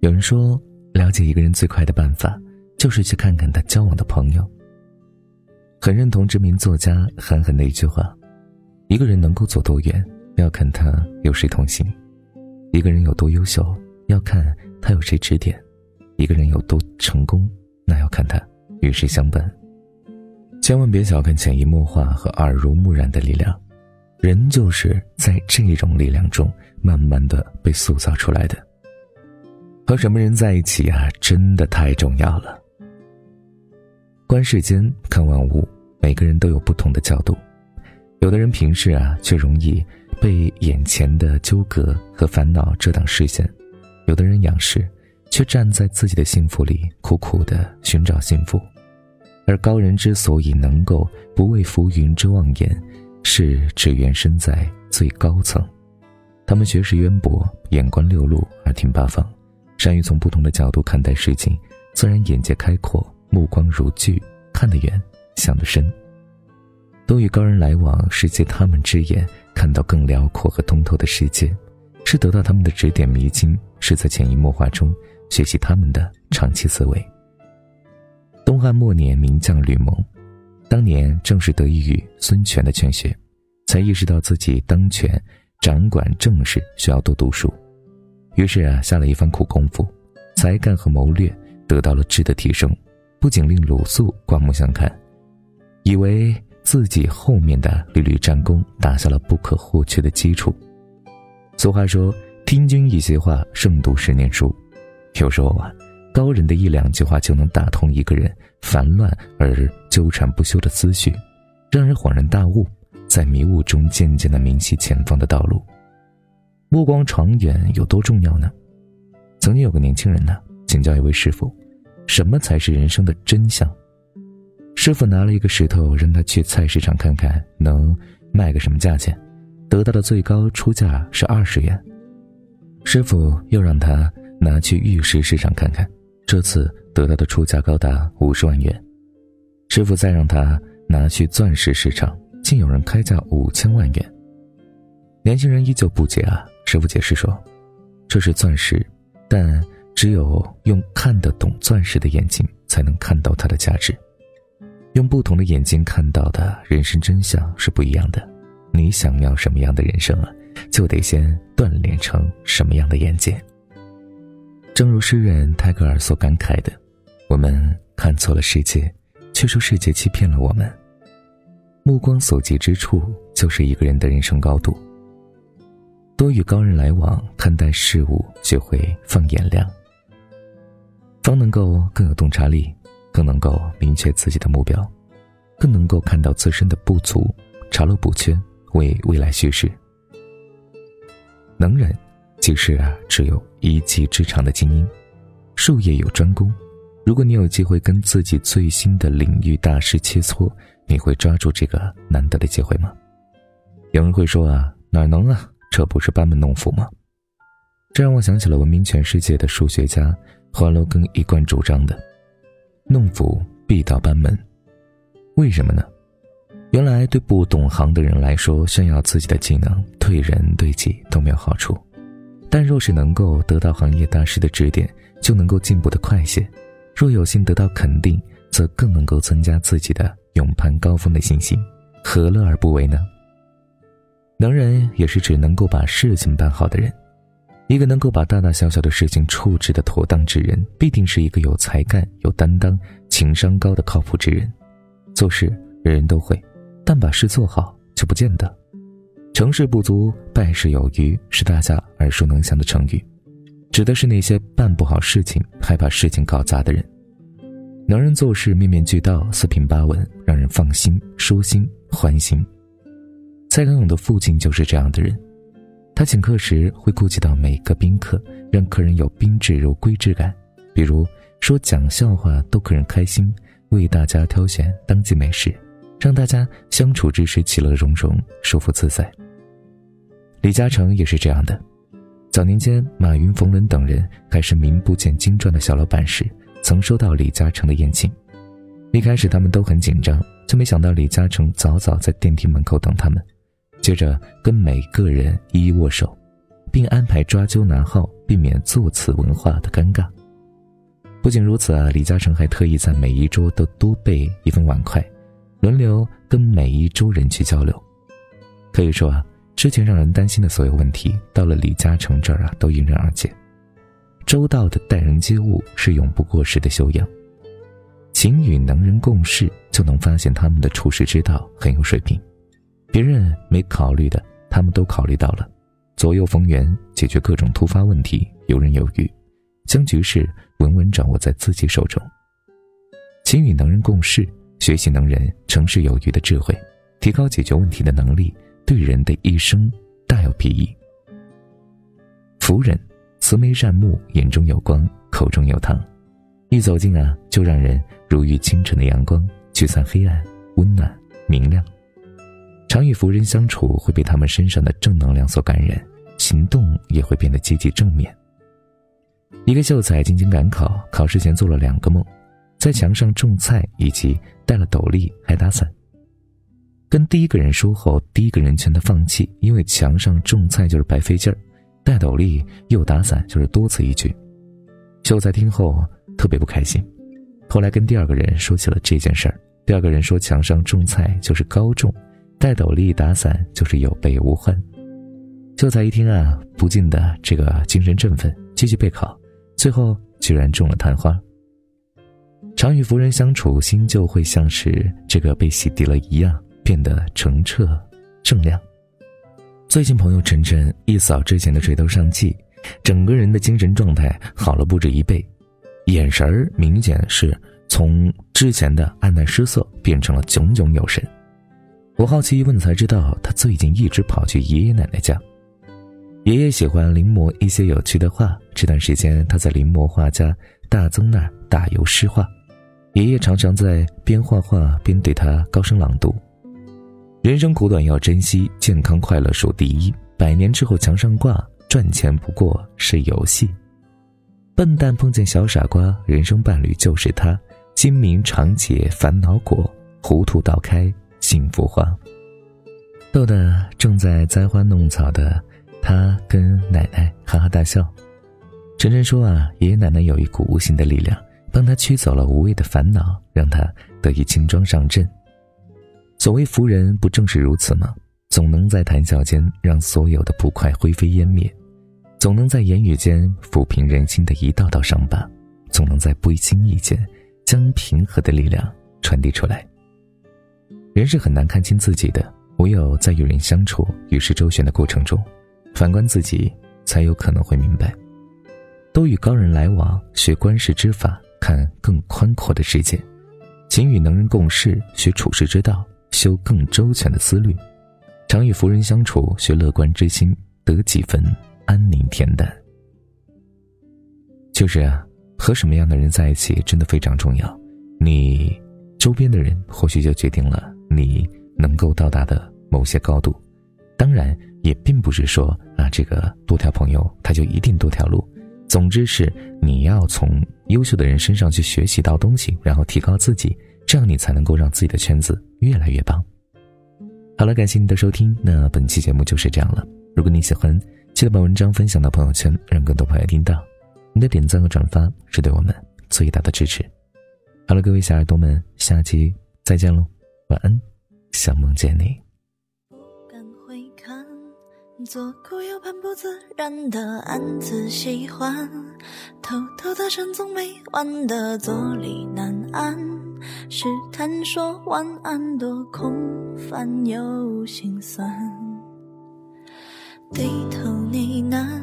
有人说，了解一个人最快的办法，就是去看看他交往的朋友。很认同知名作家韩寒的一句话：一个人能够走多远，要看他有谁同行；一个人有多优秀，要看他有谁指点；一个人有多成功，那要看他与谁相伴。千万别小看潜移默化和耳濡目染的力量，人就是在这种力量中慢慢的被塑造出来的。和什么人在一起啊，真的太重要了。观世间，看万物，每个人都有不同的角度。有的人平时啊，却容易被眼前的纠葛和烦恼遮挡视线；有的人仰视，却站在自己的幸福里苦苦的寻找幸福。而高人之所以能够不畏浮云之望眼，是只缘身在最高层。他们学识渊博，眼观六路，耳听八方，善于从不同的角度看待事情，自然眼界开阔，目光如炬，看得远，想得深。多与高人来往，是借他们之眼看到更辽阔和通透的世界，是得到他们的指点迷津，是在潜移默化中学习他们的长期思维。东汉末年，名将吕蒙，当年正是得益于孙权的劝学，才意识到自己当权掌管政事需要多读书，于是啊，下了一番苦功夫，才干和谋略得到了质的提升，不仅令鲁肃刮目相看，以为自己后面的屡屡战功打下了不可或缺的基础。俗话说：“听君一席话，胜读十年书。”有时候啊。高人的一两句话就能打通一个人烦乱而纠缠不休的思绪，让人恍然大悟，在迷雾中渐渐的明晰前方的道路。目光长远有多重要呢？曾经有个年轻人呢，请教一位师傅，什么才是人生的真相？师傅拿了一个石头，让他去菜市场看看能卖个什么价钱，得到的最高出价是二十元。师傅又让他拿去玉石市场看看。这次得到的出价高达五十万元，师傅再让他拿去钻石市场，竟有人开价五千万元。年轻人依旧不解啊，师傅解释说：“这是钻石，但只有用看得懂钻石的眼睛才能看到它的价值。用不同的眼睛看到的人生真相是不一样的。你想要什么样的人生啊，就得先锻炼成什么样的眼界。”正如诗人泰戈尔所感慨的：“我们看错了世界，却说世界欺骗了我们。目光所及之处，就是一个人的人生高度。多与高人来往，看待事物学会放眼量，方能够更有洞察力，更能够明确自己的目标，更能够看到自身的不足，查漏补缺，为未来蓄势。能人。”其实啊，只有一技之长的精英，术业有专攻。如果你有机会跟自己最新的领域大师切磋，你会抓住这个难得的机会吗？有人会说啊，哪能啊，这不是班门弄斧吗？这让我想起了闻名全世界的数学家华罗庚一贯主张的：弄斧必到班门。为什么呢？原来对不懂行的人来说，炫耀自己的技能，对人对己都没有好处。但若是能够得到行业大师的指点，就能够进步的快些；若有幸得到肯定，则更能够增加自己的勇攀高峰的信心，何乐而不为呢？能人也是指能够把事情办好的人。一个能够把大大小小的事情处置的妥当之人，必定是一个有才干、有担当、情商高的靠谱之人。做事人人都会，但把事做好就不见得。成事不足，败事有余，是大家耳熟能详的成语，指的是那些办不好事情，还把事情搞砸的人。能人做事面面俱到，四平八稳，让人放心、舒心、欢心。蔡康永的父亲就是这样的人，他请客时会顾及到每个宾客，让客人有宾至如归之感。比如说讲笑话逗客人开心，为大家挑选当季美食。让大家相处之时其乐融融、舒服自在。李嘉诚也是这样的。早年间，马云、冯仑等人还是名不见经传的小老板时，曾收到李嘉诚的宴请。一开始他们都很紧张，却没想到李嘉诚早早在电梯门口等他们，接着跟每个人一一握手，并安排抓阄拿号，避免座次文化的尴尬。不仅如此啊，李嘉诚还特意在每一桌都多备一份碗筷，轮流跟每一桌人去交流。可以说啊，之前让人担心的所有问题，到了李嘉诚这儿啊，都迎刃而解。周到的待人接物是永不过时的修养，勤与能人共事，就能发现他们的处事之道很有水平。别人没考虑的，他们都考虑到了，左右逢源，解决各种突发问题，游刃有余，将局势稳稳掌握在自己手中。勤与能人共事，学习能人成事有余的智慧，提高解决问题的能力，对人的一生大有裨益。福人，慈眉善目，眼中有光，口中有糖，一走近啊，就让人如遇清晨的阳光，驱散黑暗，温暖明亮。常与福人相处，会被他们身上的正能量所感染，行动也会变得积极正面。一个秀才进京赶考，考试前做了两个梦，在墙上种菜，以及戴了斗笠还打伞。跟第一个人说后，第一个人劝他放弃，因为墙上种菜就是白费劲儿，戴斗笠又打伞就是多此一举。秀才听后特别不开心，后来跟第二个人说起了这件事儿。第二个人说，墙上种菜就是高中。戴斗笠打伞就是有备无患。秀才一听啊，不禁的这个精神振奋，继续备考，最后居然中了探花。常与福人相处，心就会像是这个被洗涤了一样，变得澄澈正亮。最近朋友晨晨一扫之前的垂头丧气，整个人的精神状态好了不止一倍，眼神儿明显是从之前的黯淡失色变成了炯炯有神。我好奇一问才知道，他最近一直跑去爷爷奶奶家。爷爷喜欢临摹一些有趣的画，这段时间他在临摹画家大曾那儿打油诗画。爷爷常常在边画画边对他高声朗读：“人生苦短要珍惜，健康快乐数第一。百年之后墙上挂，赚钱不过是游戏。笨蛋碰见小傻瓜，人生伴侣就是他。精明常解烦恼果，糊涂倒开。”幸福花，逗得正在栽花弄草的他跟奶奶哈哈大笑。晨晨说啊，爷爷奶奶有一股无形的力量，帮他驱走了无谓的烦恼，让他得以轻装上阵。所谓福人，不正是如此吗？总能在谈笑间让所有的不快灰飞烟灭，总能在言语间抚平人心的一道道伤疤，总能在不经意间将平和的力量传递出来。人是很难看清自己的，唯有在与人相处、与世周旋的过程中，反观自己，才有可能会明白。多与高人来往，学观世之法，看更宽阔的世界；勤与能人共事，学处世之道，修更周全的思虑；常与福人相处，学乐观之心，得几分安宁恬淡。就是啊，和什么样的人在一起，真的非常重要。你周边的人，或许就决定了。你能够到达的某些高度，当然也并不是说啊，这个多条朋友他就一定多条路。总之是你要从优秀的人身上去学习到东西，然后提高自己，这样你才能够让自己的圈子越来越棒。好了，感谢你的收听，那本期节目就是这样了。如果你喜欢，记得把文章分享到朋友圈，让更多朋友听到。你的点赞和转发是对我们最大的支持。好了，各位小耳朵们，下期再见喽。晚安，想梦见你。不敢回看，左顾右盼，不自然的暗自喜欢，偷偷的沉总没完的坐立难安，试探说晚安多空泛又心酸，低头呢喃，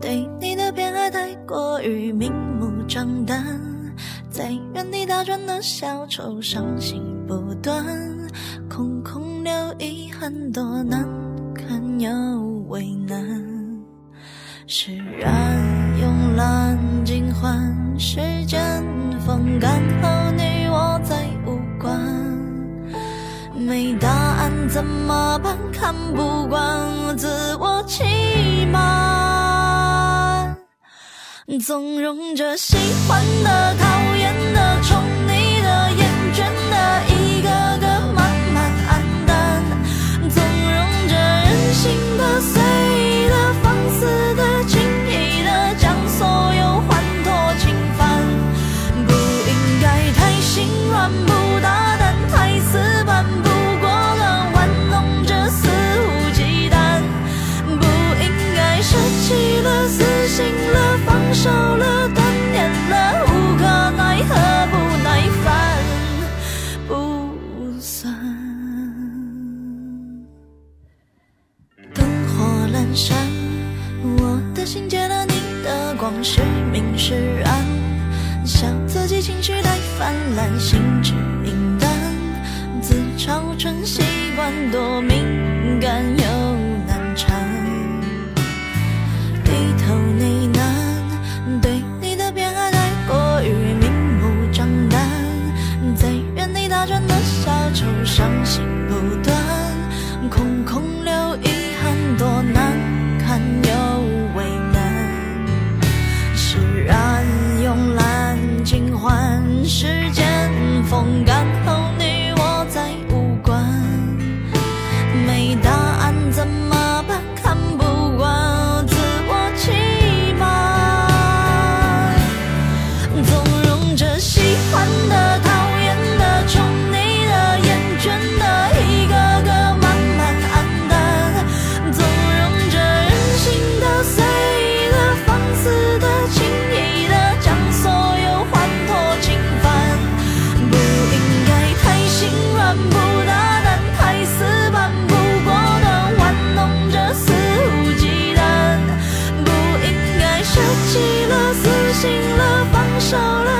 对你的偏爱太过于明目张胆。在原地打转的小丑，伤心不断，空空留遗憾，多难堪又为难。释然慵懒尽欢，时间风干后，你我再无关。没答案怎么办？看不惯自我欺瞒。纵容着喜欢的、讨往事明是暗，笑自己情绪太泛滥，心知明暗，自嘲成习惯，多敏感又难缠，低头呢喃，对你的偏爱太过于明目张胆，在原地打转的小丑伤心不断。少了